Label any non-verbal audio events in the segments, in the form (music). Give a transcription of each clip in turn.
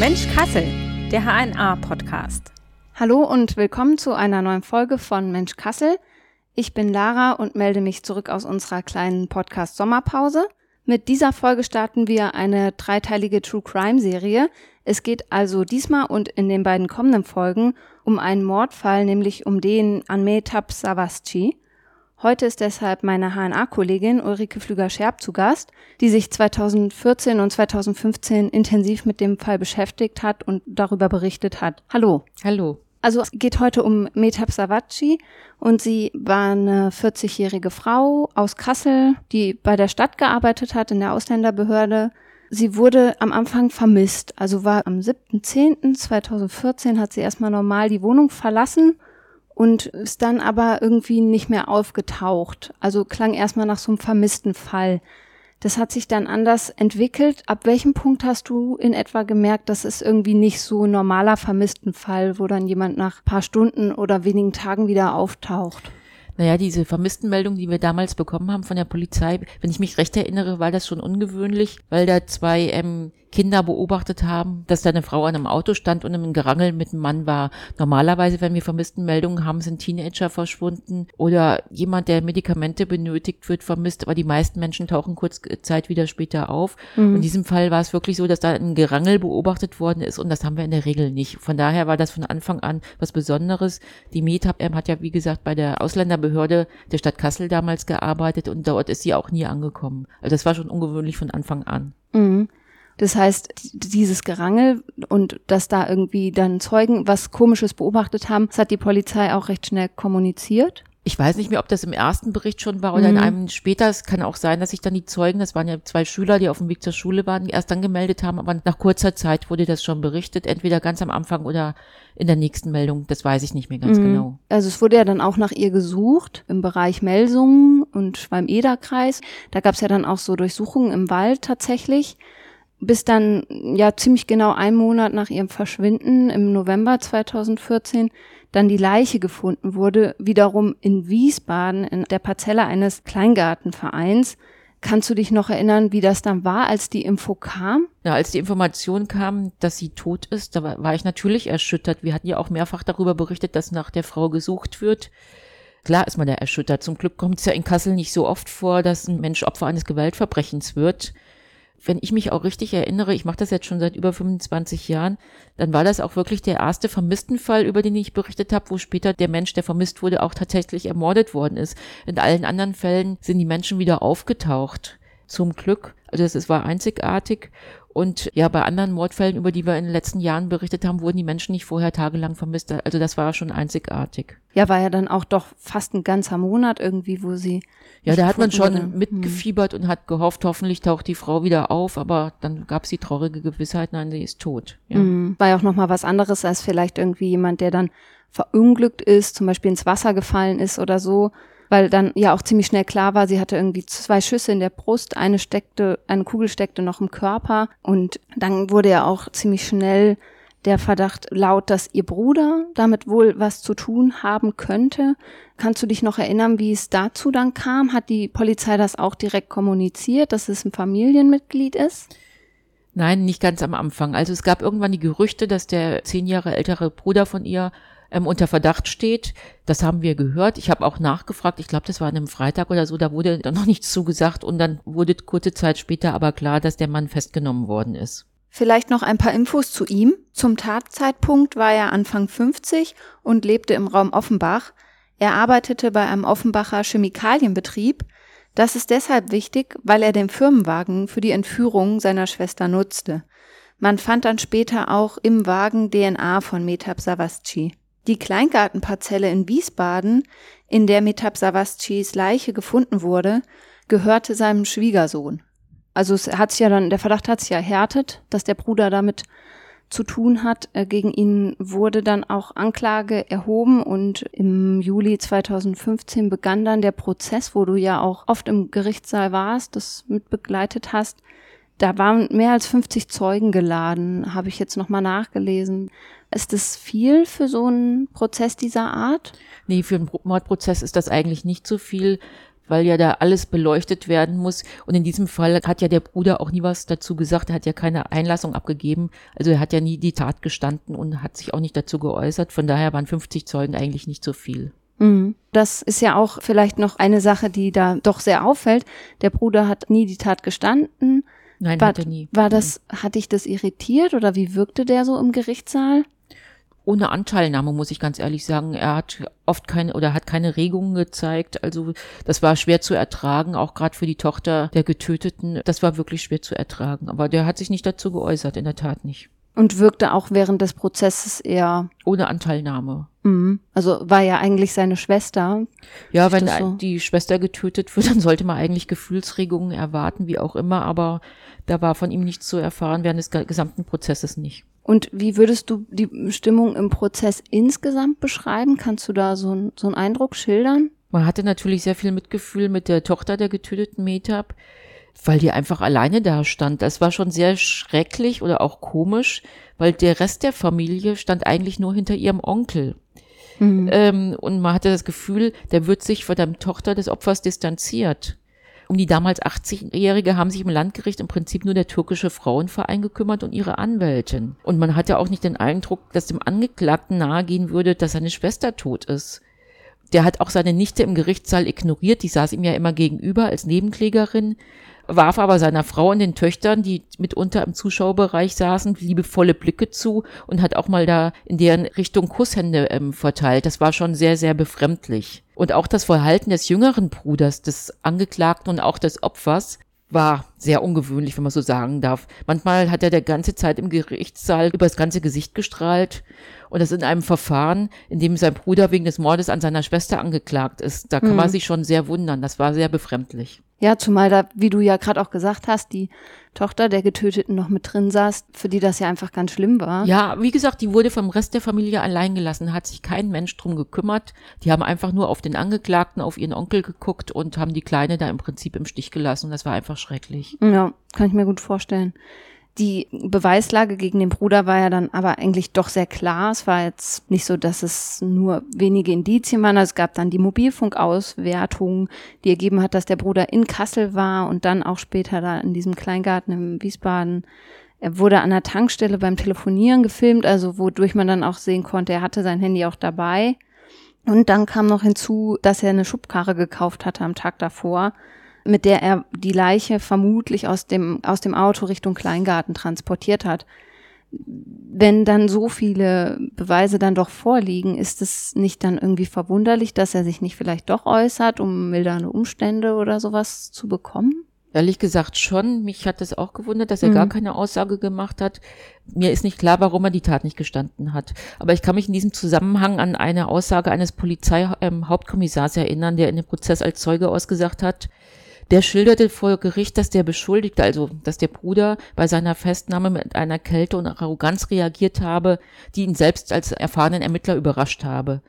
Mensch Kassel, der HNA-Podcast. Hallo und willkommen zu einer neuen Folge von Mensch Kassel. Ich bin Lara und melde mich zurück aus unserer kleinen Podcast-Sommerpause. Mit dieser Folge starten wir eine dreiteilige True Crime Serie. Es geht also diesmal und in den beiden kommenden Folgen um einen Mordfall, nämlich um den an Metab Savasci. Heute ist deshalb meine HNA-Kollegin Ulrike Flüger-Scherb zu Gast, die sich 2014 und 2015 intensiv mit dem Fall beschäftigt hat und darüber berichtet hat. Hallo. Hallo. Also es geht heute um Metab Savacci und sie war eine 40-jährige Frau aus Kassel, die bei der Stadt gearbeitet hat, in der Ausländerbehörde. Sie wurde am Anfang vermisst, also war am 7.10.2014 hat sie erstmal normal die Wohnung verlassen und ist dann aber irgendwie nicht mehr aufgetaucht. Also klang erstmal nach so einem vermissten Fall. Das hat sich dann anders entwickelt. Ab welchem Punkt hast du in etwa gemerkt, dass es irgendwie nicht so ein normaler vermissten Fall, wo dann jemand nach paar Stunden oder wenigen Tagen wieder auftaucht? Naja, diese Vermisstenmeldung, die wir damals bekommen haben von der Polizei, wenn ich mich recht erinnere, war das schon ungewöhnlich, weil da zwei ähm, Kinder beobachtet haben, dass da eine Frau an einem Auto stand und im Gerangel mit einem Mann war. Normalerweise, wenn wir vermissten Meldungen haben, sind Teenager verschwunden oder jemand, der Medikamente benötigt wird, vermisst, aber die meisten Menschen tauchen kurz Zeit wieder später auf. Mhm. in diesem Fall war es wirklich so, dass da ein Gerangel beobachtet worden ist und das haben wir in der Regel nicht. Von daher war das von Anfang an was Besonderes. Die MedHub hat ja, wie gesagt, bei der Ausländerbehörde der Stadt Kassel damals gearbeitet und dort ist sie auch nie angekommen. Also das war schon ungewöhnlich von Anfang an. Mhm. Das heißt, dieses Gerangel und dass da irgendwie dann Zeugen was Komisches beobachtet haben, das hat die Polizei auch recht schnell kommuniziert. Ich weiß nicht mehr, ob das im ersten Bericht schon war oder mhm. in einem später. Es kann auch sein, dass sich dann die Zeugen, das waren ja zwei Schüler, die auf dem Weg zur Schule waren, erst dann gemeldet haben, aber nach kurzer Zeit wurde das schon berichtet, entweder ganz am Anfang oder in der nächsten Meldung. Das weiß ich nicht mehr ganz mhm. genau. Also es wurde ja dann auch nach ihr gesucht im Bereich Melsungen und beim Ederkreis. Da gab es ja dann auch so Durchsuchungen im Wald tatsächlich bis dann ja ziemlich genau ein Monat nach ihrem Verschwinden im November 2014 dann die Leiche gefunden wurde, wiederum in Wiesbaden in der Parzelle eines Kleingartenvereins. Kannst du dich noch erinnern, wie das dann war, als die Info kam? Ja, als die Information kam, dass sie tot ist, da war ich natürlich erschüttert. Wir hatten ja auch mehrfach darüber berichtet, dass nach der Frau gesucht wird. Klar ist man da erschüttert. Zum Glück kommt es ja in Kassel nicht so oft vor, dass ein Mensch Opfer eines Gewaltverbrechens wird wenn ich mich auch richtig erinnere, ich mache das jetzt schon seit über 25 Jahren, dann war das auch wirklich der erste Vermisstenfall, über den ich berichtet habe, wo später der Mensch, der vermisst wurde, auch tatsächlich ermordet worden ist. In allen anderen Fällen sind die Menschen wieder aufgetaucht. Zum Glück. Also es war einzigartig. Und ja, bei anderen Mordfällen, über die wir in den letzten Jahren berichtet haben, wurden die Menschen nicht vorher tagelang vermisst. Also das war schon einzigartig. Ja, war ja dann auch doch fast ein ganzer Monat irgendwie, wo sie. Ja, da hat man schon wurde. mitgefiebert hm. und hat gehofft, hoffentlich taucht die Frau wieder auf, aber dann gab es die traurige Gewissheit, nein, sie ist tot. Ja. Hm. War ja auch nochmal was anderes als vielleicht irgendwie jemand, der dann verunglückt ist, zum Beispiel ins Wasser gefallen ist oder so weil dann ja auch ziemlich schnell klar war, sie hatte irgendwie zwei Schüsse in der Brust, eine steckte, eine Kugel steckte noch im Körper und dann wurde ja auch ziemlich schnell der Verdacht laut, dass ihr Bruder damit wohl was zu tun haben könnte. Kannst du dich noch erinnern, wie es dazu dann kam? Hat die Polizei das auch direkt kommuniziert, dass es ein Familienmitglied ist? Nein, nicht ganz am Anfang. Also es gab irgendwann die Gerüchte, dass der zehn Jahre ältere Bruder von ihr ähm, unter Verdacht steht. Das haben wir gehört. Ich habe auch nachgefragt. Ich glaube, das war an einem Freitag oder so. Da wurde dann noch (laughs) nichts zugesagt und dann wurde kurze Zeit später aber klar, dass der Mann festgenommen worden ist. Vielleicht noch ein paar Infos zu ihm. Zum Tatzeitpunkt war er Anfang 50 und lebte im Raum Offenbach. Er arbeitete bei einem Offenbacher Chemikalienbetrieb. Das ist deshalb wichtig, weil er den Firmenwagen für die Entführung seiner Schwester nutzte. Man fand dann später auch im Wagen DNA von Metab Savasci. Die Kleingartenparzelle in Wiesbaden, in der Metab Savascis Leiche gefunden wurde, gehörte seinem Schwiegersohn. Also es hat sich ja dann, der Verdacht hat sich ja erhärtet, dass der Bruder damit zu tun hat. Äh, gegen ihn wurde dann auch Anklage erhoben und im Juli 2015 begann dann der Prozess, wo du ja auch oft im Gerichtssaal warst, das mitbegleitet hast. Da waren mehr als 50 Zeugen geladen, habe ich jetzt nochmal nachgelesen. Ist das viel für so einen Prozess dieser Art? Nee, für einen Mordprozess ist das eigentlich nicht so viel, weil ja da alles beleuchtet werden muss. Und in diesem Fall hat ja der Bruder auch nie was dazu gesagt. Er hat ja keine Einlassung abgegeben. Also er hat ja nie die Tat gestanden und hat sich auch nicht dazu geäußert. Von daher waren 50 Zeugen eigentlich nicht so viel. Mhm. Das ist ja auch vielleicht noch eine Sache, die da doch sehr auffällt. Der Bruder hat nie die Tat gestanden. Nein, war, hat er nie. War das, hat dich das irritiert oder wie wirkte der so im Gerichtssaal? Ohne Anteilnahme, muss ich ganz ehrlich sagen. Er hat oft keine oder hat keine Regungen gezeigt. Also das war schwer zu ertragen, auch gerade für die Tochter der Getöteten. Das war wirklich schwer zu ertragen. Aber der hat sich nicht dazu geäußert, in der Tat nicht. Und wirkte auch während des Prozesses eher. Ohne Anteilnahme. Mhm. Also war ja eigentlich seine Schwester. Ja, wenn so? die Schwester getötet wird, (laughs) dann sollte man eigentlich Gefühlsregungen erwarten, wie auch immer. Aber da war von ihm nichts zu erfahren während des gesamten Prozesses nicht. Und wie würdest du die Stimmung im Prozess insgesamt beschreiben? Kannst du da so, ein, so einen Eindruck schildern? Man hatte natürlich sehr viel Mitgefühl mit der Tochter der getöteten Metab, weil die einfach alleine da stand. Das war schon sehr schrecklich oder auch komisch, weil der Rest der Familie stand eigentlich nur hinter ihrem Onkel. Mhm. Ähm, und man hatte das Gefühl, der wird sich von der Tochter des Opfers distanziert. Um die damals 80-Jährige haben sich im Landgericht im Prinzip nur der türkische Frauenverein gekümmert und ihre Anwältin. Und man hatte auch nicht den Eindruck, dass dem Angeklagten nahegehen würde, dass seine Schwester tot ist. Der hat auch seine Nichte im Gerichtssaal ignoriert, die saß ihm ja immer gegenüber als Nebenklägerin, warf aber seiner Frau und den Töchtern, die mitunter im Zuschauerbereich saßen, liebevolle Blicke zu und hat auch mal da in deren Richtung Kusshände ähm, verteilt. Das war schon sehr, sehr befremdlich. Und auch das Verhalten des jüngeren Bruders, des Angeklagten und auch des Opfers war sehr ungewöhnlich, wenn man so sagen darf. Manchmal hat er der ganze Zeit im Gerichtssaal über das ganze Gesicht gestrahlt und das in einem Verfahren, in dem sein Bruder wegen des Mordes an seiner Schwester angeklagt ist. Da kann mhm. man sich schon sehr wundern. Das war sehr befremdlich. Ja, zumal da, wie du ja gerade auch gesagt hast, die Tochter der Getöteten noch mit drin saß, für die das ja einfach ganz schlimm war. Ja, wie gesagt, die wurde vom Rest der Familie allein gelassen, hat sich kein Mensch drum gekümmert. Die haben einfach nur auf den Angeklagten, auf ihren Onkel geguckt und haben die Kleine da im Prinzip im Stich gelassen. Und das war einfach schrecklich. Ja, kann ich mir gut vorstellen. Die Beweislage gegen den Bruder war ja dann aber eigentlich doch sehr klar. Es war jetzt nicht so, dass es nur wenige Indizien waren. Also es gab dann die Mobilfunkauswertung, die ergeben hat, dass der Bruder in Kassel war und dann auch später da in diesem Kleingarten im Wiesbaden. Er wurde an der Tankstelle beim Telefonieren gefilmt, also wodurch man dann auch sehen konnte, er hatte sein Handy auch dabei. Und dann kam noch hinzu, dass er eine Schubkarre gekauft hatte am Tag davor mit der er die Leiche vermutlich aus dem, aus dem Auto Richtung Kleingarten transportiert hat. Wenn dann so viele Beweise dann doch vorliegen, ist es nicht dann irgendwie verwunderlich, dass er sich nicht vielleicht doch äußert, um mildernde Umstände oder sowas zu bekommen? Ehrlich gesagt schon. Mich hat es auch gewundert, dass er mhm. gar keine Aussage gemacht hat. Mir ist nicht klar, warum er die Tat nicht gestanden hat. Aber ich kann mich in diesem Zusammenhang an eine Aussage eines Polizeihauptkommissars erinnern, der in dem Prozess als Zeuge ausgesagt hat, der schilderte vor Gericht, dass der Beschuldigte, also dass der Bruder bei seiner Festnahme mit einer Kälte und Arroganz reagiert habe, die ihn selbst als erfahrenen Ermittler überrascht habe.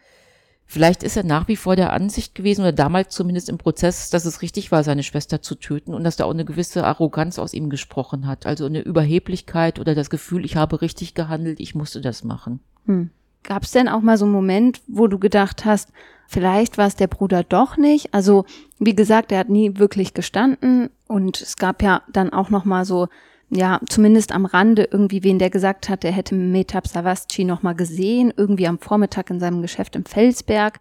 Vielleicht ist er nach wie vor der Ansicht gewesen, oder damals zumindest im Prozess, dass es richtig war, seine Schwester zu töten und dass da auch eine gewisse Arroganz aus ihm gesprochen hat. Also eine Überheblichkeit oder das Gefühl, ich habe richtig gehandelt, ich musste das machen. Hm. Gab es denn auch mal so einen Moment, wo du gedacht hast, vielleicht war es der Bruder doch nicht? Also wie gesagt, er hat nie wirklich gestanden und es gab ja dann auch noch mal so ja, zumindest am Rande irgendwie wen, der gesagt hat, er hätte Metab Savasci noch mal gesehen, irgendwie am Vormittag in seinem Geschäft im Felsberg.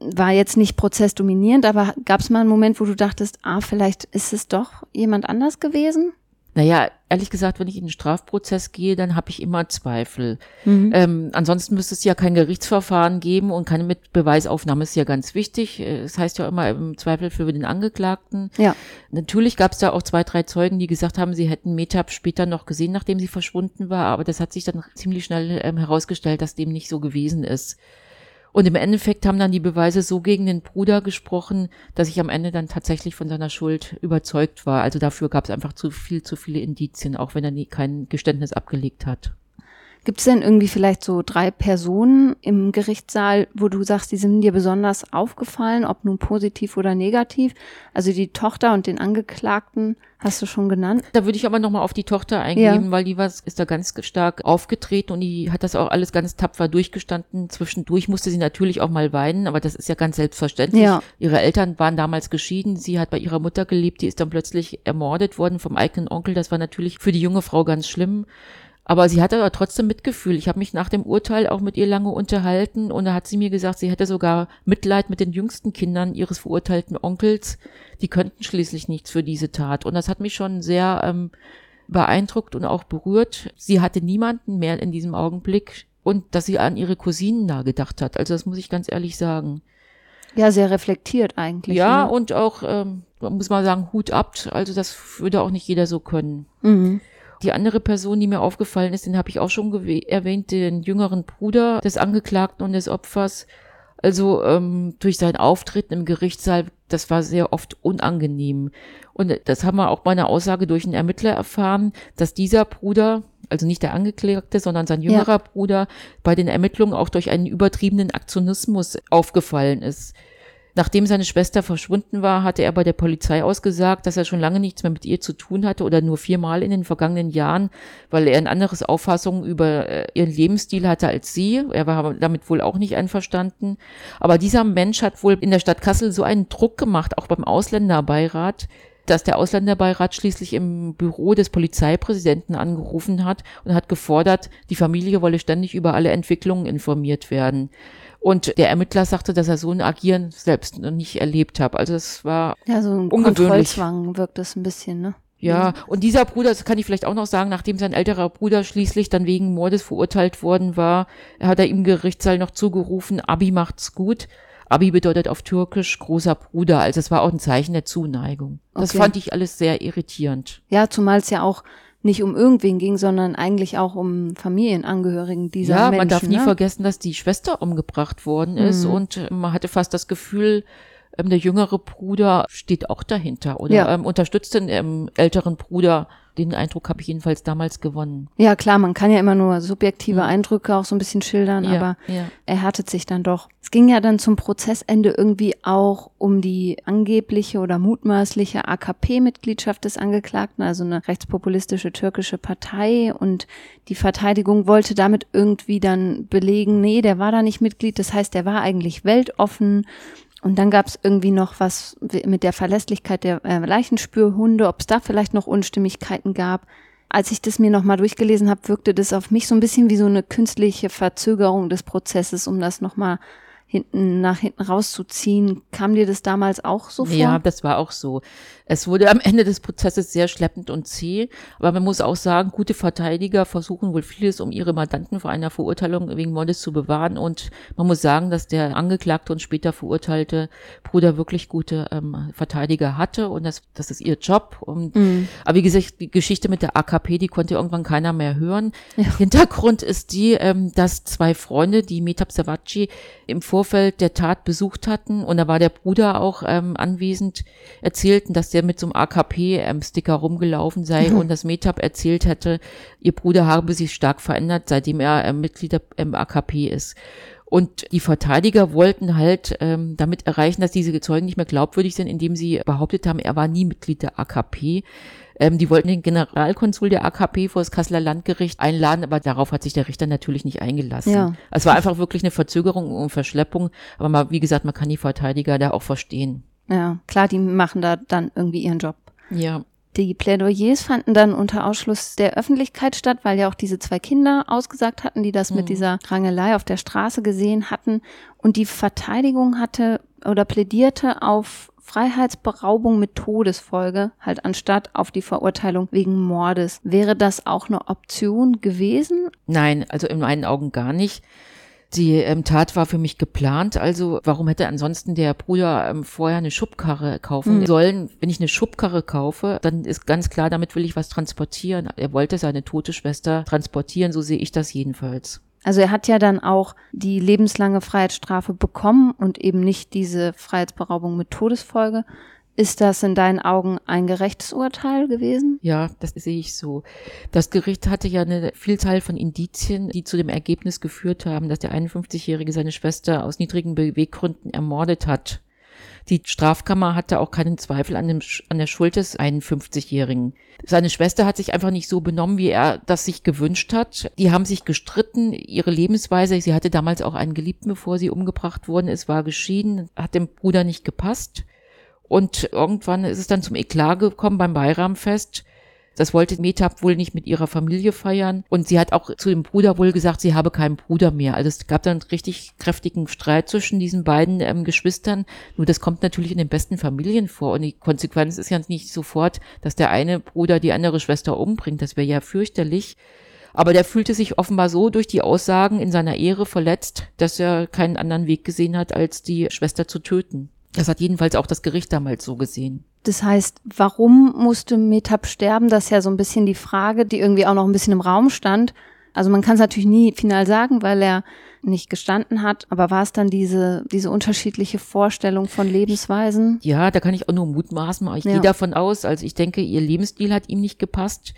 War jetzt nicht prozessdominierend, aber gab es mal einen Moment, wo du dachtest, ah, vielleicht ist es doch jemand anders gewesen? Naja, ehrlich gesagt, wenn ich in den Strafprozess gehe, dann habe ich immer Zweifel. Mhm. Ähm, ansonsten müsste es ja kein Gerichtsverfahren geben und keine Mitbeweisaufnahme ist ja ganz wichtig. Es das heißt ja immer im Zweifel für den Angeklagten. Ja. Natürlich gab es da auch zwei, drei Zeugen, die gesagt haben, sie hätten Metab später noch gesehen, nachdem sie verschwunden war, aber das hat sich dann ziemlich schnell ähm, herausgestellt, dass dem nicht so gewesen ist. Und im Endeffekt haben dann die Beweise so gegen den Bruder gesprochen, dass ich am Ende dann tatsächlich von seiner Schuld überzeugt war. Also dafür gab es einfach zu viel, zu viele Indizien, auch wenn er nie kein Geständnis abgelegt hat. Gibt es denn irgendwie vielleicht so drei Personen im Gerichtssaal, wo du sagst, die sind dir besonders aufgefallen, ob nun positiv oder negativ? Also die Tochter und den Angeklagten hast du schon genannt. Da würde ich aber nochmal auf die Tochter eingehen, ja. weil die war, ist da ganz stark aufgetreten und die hat das auch alles ganz tapfer durchgestanden. Zwischendurch musste sie natürlich auch mal weinen, aber das ist ja ganz selbstverständlich. Ja. Ihre Eltern waren damals geschieden. Sie hat bei ihrer Mutter gelebt, die ist dann plötzlich ermordet worden vom eigenen Onkel. Das war natürlich für die junge Frau ganz schlimm. Aber sie hatte aber trotzdem Mitgefühl. Ich habe mich nach dem Urteil auch mit ihr lange unterhalten und da hat sie mir gesagt, sie hätte sogar Mitleid mit den jüngsten Kindern ihres verurteilten Onkels. Die könnten schließlich nichts für diese Tat. Und das hat mich schon sehr ähm, beeindruckt und auch berührt. Sie hatte niemanden mehr in diesem Augenblick und dass sie an ihre Cousinen da gedacht hat. Also das muss ich ganz ehrlich sagen. Ja, sehr reflektiert eigentlich. Ja, ne? und auch, ähm, muss man sagen, Hut ab. Also das würde auch nicht jeder so können. Mhm. Die andere Person, die mir aufgefallen ist, den habe ich auch schon erwähnt, den jüngeren Bruder des Angeklagten und des Opfers. Also ähm, durch sein Auftreten im Gerichtssaal, das war sehr oft unangenehm. Und das haben wir auch bei einer Aussage durch einen Ermittler erfahren, dass dieser Bruder, also nicht der Angeklagte, sondern sein jüngerer ja. Bruder, bei den Ermittlungen auch durch einen übertriebenen Aktionismus aufgefallen ist. Nachdem seine Schwester verschwunden war, hatte er bei der Polizei ausgesagt, dass er schon lange nichts mehr mit ihr zu tun hatte oder nur viermal in den vergangenen Jahren, weil er ein anderes Auffassung über äh, ihren Lebensstil hatte als sie. Er war damit wohl auch nicht einverstanden. Aber dieser Mensch hat wohl in der Stadt Kassel so einen Druck gemacht, auch beim Ausländerbeirat, dass der Ausländerbeirat schließlich im Büro des Polizeipräsidenten angerufen hat und hat gefordert, die Familie wolle ständig über alle Entwicklungen informiert werden. Und der Ermittler sagte, dass er so ein Agieren selbst noch nicht erlebt hat. Also es war ja so ein ungewöhnlich. Kontrollzwang wirkt das ein bisschen, ne? Ja, und dieser Bruder, das kann ich vielleicht auch noch sagen, nachdem sein älterer Bruder schließlich dann wegen Mordes verurteilt worden war, hat er im Gerichtssaal noch zugerufen, Abi macht's gut. Abi bedeutet auf Türkisch großer Bruder, also es war auch ein Zeichen der Zuneigung. Das okay. fand ich alles sehr irritierend. Ja, zumal es ja auch nicht um irgendwen ging, sondern eigentlich auch um Familienangehörigen dieser ja, Menschen. Ja, man darf nie ne? vergessen, dass die Schwester umgebracht worden ist mhm. und äh, man hatte fast das Gefühl, ähm, der jüngere Bruder steht auch dahinter oder ja. ähm, unterstützt den ähm, älteren Bruder den Eindruck habe ich jedenfalls damals gewonnen. Ja, klar, man kann ja immer nur subjektive ja. Eindrücke auch so ein bisschen schildern, ja, aber ja. er härtet sich dann doch. Es ging ja dann zum Prozessende irgendwie auch um die angebliche oder mutmaßliche AKP-Mitgliedschaft des Angeklagten, also eine rechtspopulistische türkische Partei und die Verteidigung wollte damit irgendwie dann belegen, nee, der war da nicht Mitglied, das heißt, der war eigentlich weltoffen und dann gab es irgendwie noch was mit der Verlässlichkeit der äh, Leichenspürhunde, ob es da vielleicht noch Unstimmigkeiten gab. Als ich das mir nochmal durchgelesen habe, wirkte das auf mich so ein bisschen wie so eine künstliche Verzögerung des Prozesses, um das nochmal hinten nach hinten rauszuziehen. Kam dir das damals auch so vor? Ja, das war auch so. Es wurde am Ende des Prozesses sehr schleppend und zäh, aber man muss auch sagen, gute Verteidiger versuchen wohl vieles, um ihre Mandanten vor einer Verurteilung wegen Mordes zu bewahren und man muss sagen, dass der angeklagte und später verurteilte Bruder wirklich gute ähm, Verteidiger hatte und das, das ist ihr Job. Und, mhm. Aber wie gesagt, die Geschichte mit der AKP, die konnte irgendwann keiner mehr hören. Ja. Hintergrund ist die, ähm, dass zwei Freunde, die Metab Savacci im Vorfeld der Tat besucht hatten und da war der Bruder auch ähm, anwesend, erzählten, dass der mit so einem AKP-Sticker rumgelaufen sei mhm. und das Metab erzählt hätte, ihr Bruder habe sich stark verändert, seitdem er äh, Mitglied im AKP ist. Und die Verteidiger wollten halt ähm, damit erreichen, dass diese Zeugen nicht mehr glaubwürdig sind, indem sie behauptet haben, er war nie Mitglied der AKP. Ähm, die wollten den Generalkonsul der AKP vor das Kasseler Landgericht einladen, aber darauf hat sich der Richter natürlich nicht eingelassen. Ja. Es war einfach wirklich eine Verzögerung und Verschleppung. Aber mal, wie gesagt, man kann die Verteidiger da auch verstehen. Ja, klar, die machen da dann irgendwie ihren Job. Ja. Die Plädoyers fanden dann unter Ausschluss der Öffentlichkeit statt, weil ja auch diese zwei Kinder ausgesagt hatten, die das mhm. mit dieser Rangelei auf der Straße gesehen hatten. Und die Verteidigung hatte oder plädierte auf Freiheitsberaubung mit Todesfolge, halt anstatt auf die Verurteilung wegen Mordes. Wäre das auch eine Option gewesen? Nein, also in meinen Augen gar nicht. Die ähm, Tat war für mich geplant, also warum hätte ansonsten der Bruder ähm, vorher eine Schubkarre kaufen mhm. sollen? Wenn ich eine Schubkarre kaufe, dann ist ganz klar, damit will ich was transportieren. Er wollte seine tote Schwester transportieren, so sehe ich das jedenfalls. Also er hat ja dann auch die lebenslange Freiheitsstrafe bekommen und eben nicht diese Freiheitsberaubung mit Todesfolge. Ist das in deinen Augen ein gerechtes Urteil gewesen? Ja, das sehe ich so. Das Gericht hatte ja eine Vielzahl von Indizien, die zu dem Ergebnis geführt haben, dass der 51-Jährige seine Schwester aus niedrigen Beweggründen ermordet hat. Die Strafkammer hatte auch keinen Zweifel an, dem, an der Schuld des 51-Jährigen. Seine Schwester hat sich einfach nicht so benommen, wie er das sich gewünscht hat. Die haben sich gestritten, ihre Lebensweise, sie hatte damals auch einen Geliebten, bevor sie umgebracht worden ist, war geschieden, hat dem Bruder nicht gepasst. Und irgendwann ist es dann zum Eklat gekommen beim Bayramfest. Das wollte Metab wohl nicht mit ihrer Familie feiern. Und sie hat auch zu dem Bruder wohl gesagt, sie habe keinen Bruder mehr. Also es gab dann richtig kräftigen Streit zwischen diesen beiden ähm, Geschwistern. Nur das kommt natürlich in den besten Familien vor. Und die Konsequenz ist ja nicht sofort, dass der eine Bruder die andere Schwester umbringt. Das wäre ja fürchterlich. Aber der fühlte sich offenbar so durch die Aussagen in seiner Ehre verletzt, dass er keinen anderen Weg gesehen hat, als die Schwester zu töten. Das hat jedenfalls auch das Gericht damals so gesehen. Das heißt, warum musste Metab sterben? Das ist ja so ein bisschen die Frage, die irgendwie auch noch ein bisschen im Raum stand. Also man kann es natürlich nie final sagen, weil er nicht gestanden hat, aber war es dann diese, diese unterschiedliche Vorstellung von Lebensweisen? Ja, da kann ich auch nur mutmaßen. Ich ja. gehe davon aus, also ich denke, ihr Lebensstil hat ihm nicht gepasst.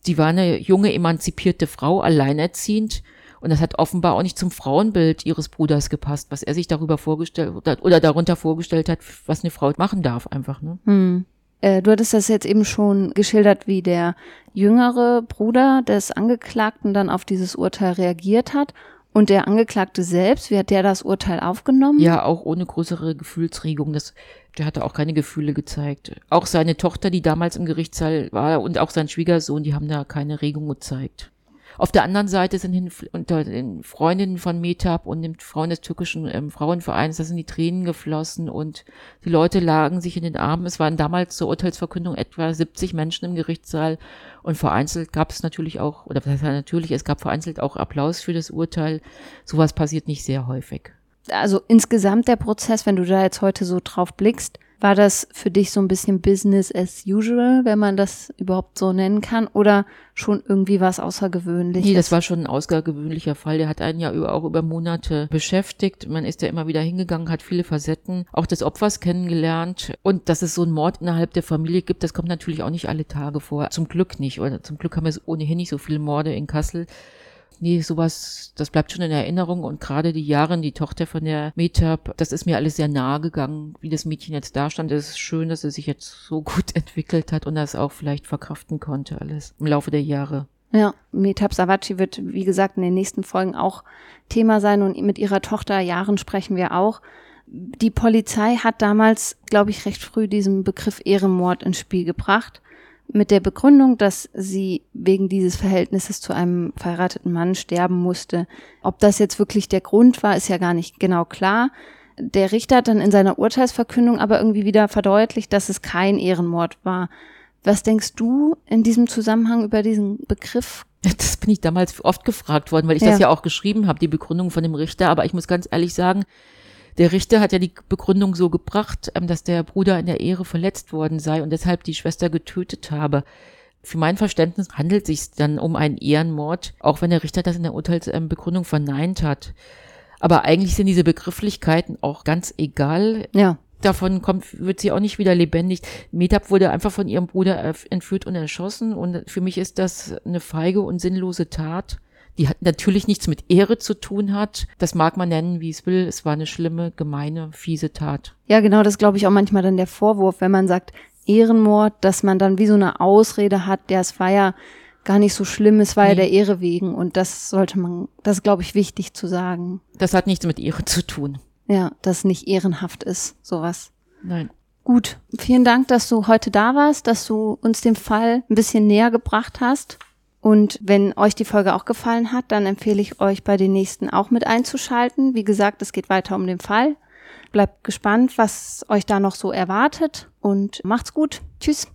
Sie war eine junge, emanzipierte Frau, alleinerziehend und das hat offenbar auch nicht zum Frauenbild ihres Bruders gepasst, was er sich darüber vorgestellt oder darunter vorgestellt hat, was eine Frau machen darf, einfach. Ne? Hm. Äh, du hattest das jetzt eben schon geschildert, wie der jüngere Bruder des Angeklagten dann auf dieses Urteil reagiert hat. Und der Angeklagte selbst, wie hat der das Urteil aufgenommen? Ja, auch ohne größere Gefühlsregung. Das, der hatte auch keine Gefühle gezeigt. Auch seine Tochter, die damals im Gerichtssaal war, und auch sein Schwiegersohn, die haben da keine Regung gezeigt. Auf der anderen Seite sind hin, unter den Freundinnen von Metab und den Frauen des türkischen ähm, Frauenvereins, da sind die Tränen geflossen und die Leute lagen sich in den Armen. Es waren damals zur Urteilsverkündung etwa 70 Menschen im Gerichtssaal und vereinzelt gab es natürlich auch, oder was heißt natürlich, es gab vereinzelt auch Applaus für das Urteil. Sowas passiert nicht sehr häufig. Also insgesamt der Prozess, wenn du da jetzt heute so drauf blickst, war das für dich so ein bisschen Business as usual, wenn man das überhaupt so nennen kann, oder schon irgendwie was Außergewöhnliches? Nee, das war schon ein außergewöhnlicher Fall. Der hat einen ja auch über Monate beschäftigt. Man ist ja immer wieder hingegangen, hat viele Facetten auch des Opfers kennengelernt. Und dass es so einen Mord innerhalb der Familie gibt, das kommt natürlich auch nicht alle Tage vor. Zum Glück nicht. Oder zum Glück haben wir ohnehin nicht so viele Morde in Kassel nee, sowas, das bleibt schon in Erinnerung und gerade die Jahre, die Tochter von der Metab, das ist mir alles sehr nahe gegangen, wie das Mädchen jetzt da stand. Es ist schön, dass es sich jetzt so gut (laughs) entwickelt hat und das auch vielleicht verkraften konnte alles im Laufe der Jahre. Ja, Metab Savaci wird, wie gesagt, in den nächsten Folgen auch Thema sein und mit ihrer Tochter Jahren sprechen wir auch. Die Polizei hat damals, glaube ich, recht früh diesen Begriff Ehrenmord ins Spiel gebracht mit der Begründung, dass sie wegen dieses Verhältnisses zu einem verheirateten Mann sterben musste. Ob das jetzt wirklich der Grund war, ist ja gar nicht genau klar. Der Richter hat dann in seiner Urteilsverkündung aber irgendwie wieder verdeutlicht, dass es kein Ehrenmord war. Was denkst du in diesem Zusammenhang über diesen Begriff? Das bin ich damals oft gefragt worden, weil ich ja. das ja auch geschrieben habe, die Begründung von dem Richter. Aber ich muss ganz ehrlich sagen, der Richter hat ja die Begründung so gebracht, ähm, dass der Bruder in der Ehre verletzt worden sei und deshalb die Schwester getötet habe. Für mein Verständnis handelt es sich dann um einen Ehrenmord, auch wenn der Richter das in der Urteilsbegründung verneint hat. Aber eigentlich sind diese Begrifflichkeiten auch ganz egal. Ja. Davon kommt, wird sie auch nicht wieder lebendig. Metab wurde einfach von ihrem Bruder entführt und erschossen und für mich ist das eine feige und sinnlose Tat die hat natürlich nichts mit Ehre zu tun hat. Das mag man nennen, wie es will. Es war eine schlimme, gemeine, fiese Tat. Ja, genau, das glaube ich auch manchmal dann der Vorwurf, wenn man sagt Ehrenmord, dass man dann wie so eine Ausrede hat, der es war ja gar nicht so schlimm, es war nee. ja der Ehre wegen und das sollte man, das glaube ich wichtig zu sagen. Das hat nichts mit Ehre zu tun. Ja, dass nicht ehrenhaft ist, sowas. Nein. Gut, vielen Dank, dass du heute da warst, dass du uns den Fall ein bisschen näher gebracht hast. Und wenn euch die Folge auch gefallen hat, dann empfehle ich euch bei den nächsten auch mit einzuschalten. Wie gesagt, es geht weiter um den Fall. Bleibt gespannt, was euch da noch so erwartet und macht's gut. Tschüss.